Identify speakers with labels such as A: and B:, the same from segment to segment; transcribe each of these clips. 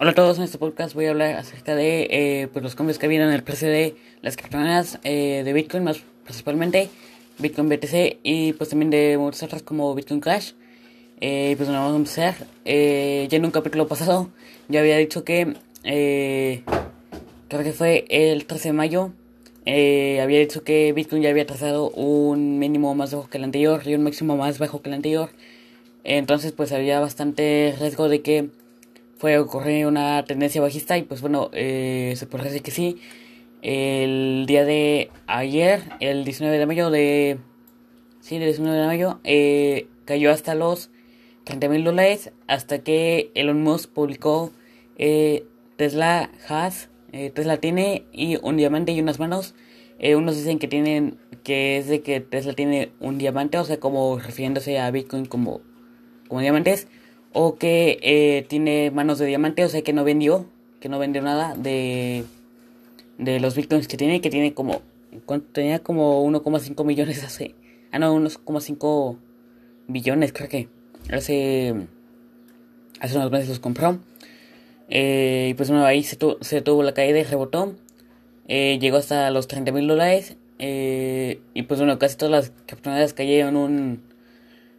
A: Hola a todos, en este podcast voy a hablar acerca de eh, pues los cambios que habido en el precio de las criptomonedas eh, de Bitcoin, más principalmente Bitcoin BTC y pues también de muchas otras como Bitcoin Cash. Eh, pues bueno, vamos a empezar. Eh, ya en un capítulo pasado ya había dicho que creo que fue el 13 de mayo. había dicho que Bitcoin ya había trazado un mínimo más bajo que el anterior y un máximo más bajo que el anterior. Entonces pues había bastante riesgo de que fue ocurrir una tendencia bajista y pues bueno, eh, se puede decir que sí. El día de ayer, el 19 de mayo de... Sí, el 19 de mayo, eh, cayó hasta los 30 mil dólares hasta que Elon Musk publicó eh, Tesla has, Tesla tiene y un diamante y unas manos. unos dicen que tienen que es de que Tesla tiene un diamante, o sea, como refiriéndose a Bitcoin como, como diamantes o que eh, tiene manos de diamante, o sea que no vendió, que no vendió nada de, de los bitcoins que tiene, que tiene como, ¿cuánto? tenía como 1,5 millones hace, ah no, 1,5 billones creo que, hace, hace unos meses los compró. Eh, y pues bueno, ahí se, se tuvo la caída y rebotó. Eh, llegó hasta los 30 mil dólares. y pues bueno, casi todas las criptomonedas cayeron un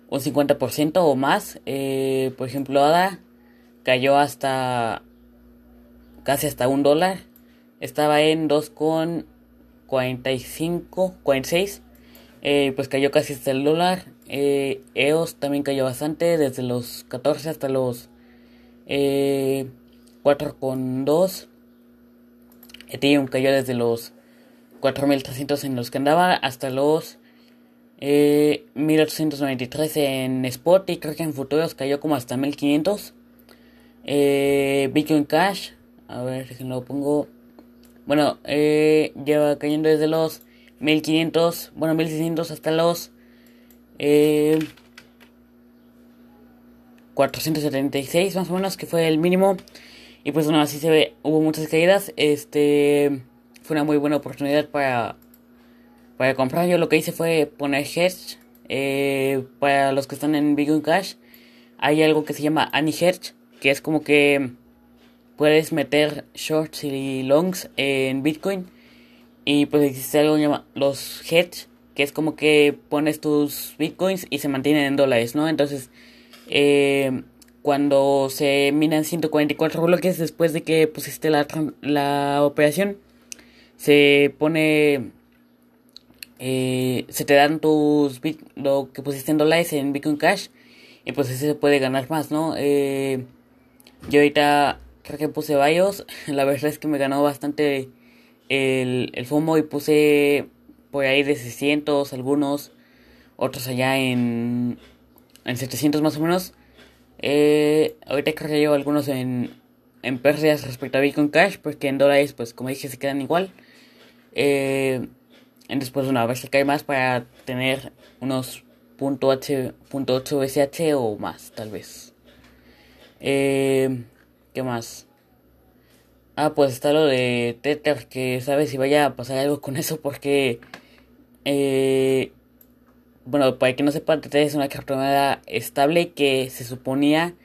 A: un 50% o más. Eh, por ejemplo, ADA cayó hasta casi hasta un dólar. Estaba en 2,45, 46. Eh, pues cayó casi hasta el dólar. Eh, EOS también cayó bastante, desde los 14 hasta los eh, 4,2. Ethereum cayó desde los 4.300 en los que andaba hasta los eh, 1893 en Spot y creo que en futuros cayó como hasta 1500. Eh, Bitcoin Cash, a ver si lo pongo. Bueno, eh, lleva cayendo desde los 1500, bueno, 1600 hasta los eh, 476 más o menos, que fue el mínimo. Y pues bueno, así se ve, hubo muchas caídas. Este fue una muy buena oportunidad para para comprar yo lo que hice fue poner hedge. Eh, para los que están en Bitcoin Cash, hay algo que se llama Annie Hedge, que es como que puedes meter shorts y longs en Bitcoin. Y pues existe algo que se llama los hedge, que es como que pones tus Bitcoins y se mantienen en dólares, ¿no? Entonces, eh, cuando se minan 144 bloques después de que pusiste la, la operación, se pone eh, se te dan tus lo que pusiste en dólares en Bitcoin Cash y pues así se puede ganar más, ¿no? Eh, yo ahorita creo que puse varios, la verdad es que me ganó bastante el, el FOMO y puse por ahí de 600 algunos, otros allá en, en 700 más o menos. Eh, ahorita creo que llevo algunos en, en pérdidas respecto a Bitcoin Cash porque en dólares pues como dije se quedan igual. Después una vez que cae más para tener unos .8 SH o más, tal vez. Eh, ¿Qué más? Ah, pues está lo de Tether, que sabes si vaya a pasar algo con eso porque... Eh, bueno, para que no sepa, Tether es una criptomoneda estable que se suponía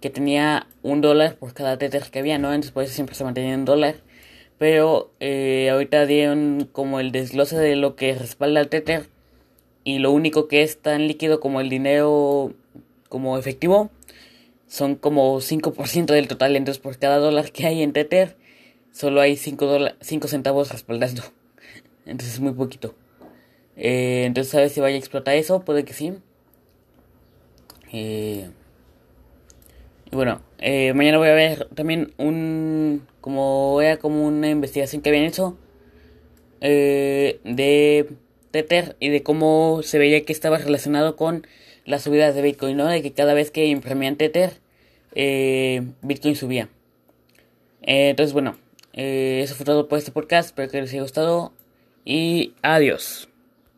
A: que tenía un dólar por cada Tether que había, ¿no? Entonces por eso siempre se mantenía en dólar pero eh, ahorita dieron como el desglose de lo que respalda el Tether y lo único que es tan líquido como el dinero como efectivo son como 5% del total, entonces por cada dólar que hay en Tether solo hay 5, 5 centavos respaldando, entonces es muy poquito. Eh, entonces, ¿sabes si vaya a explotar eso? Puede que sí. Eh, bueno, eh, mañana voy a ver también un. Como era como una investigación que habían hecho. Eh, de Tether y de cómo se veía que estaba relacionado con las subidas de Bitcoin, ¿no? De que cada vez que imprimían Tether, eh, Bitcoin subía. entonces, bueno, eso fue todo por este podcast. Espero que les haya gustado. Y adiós.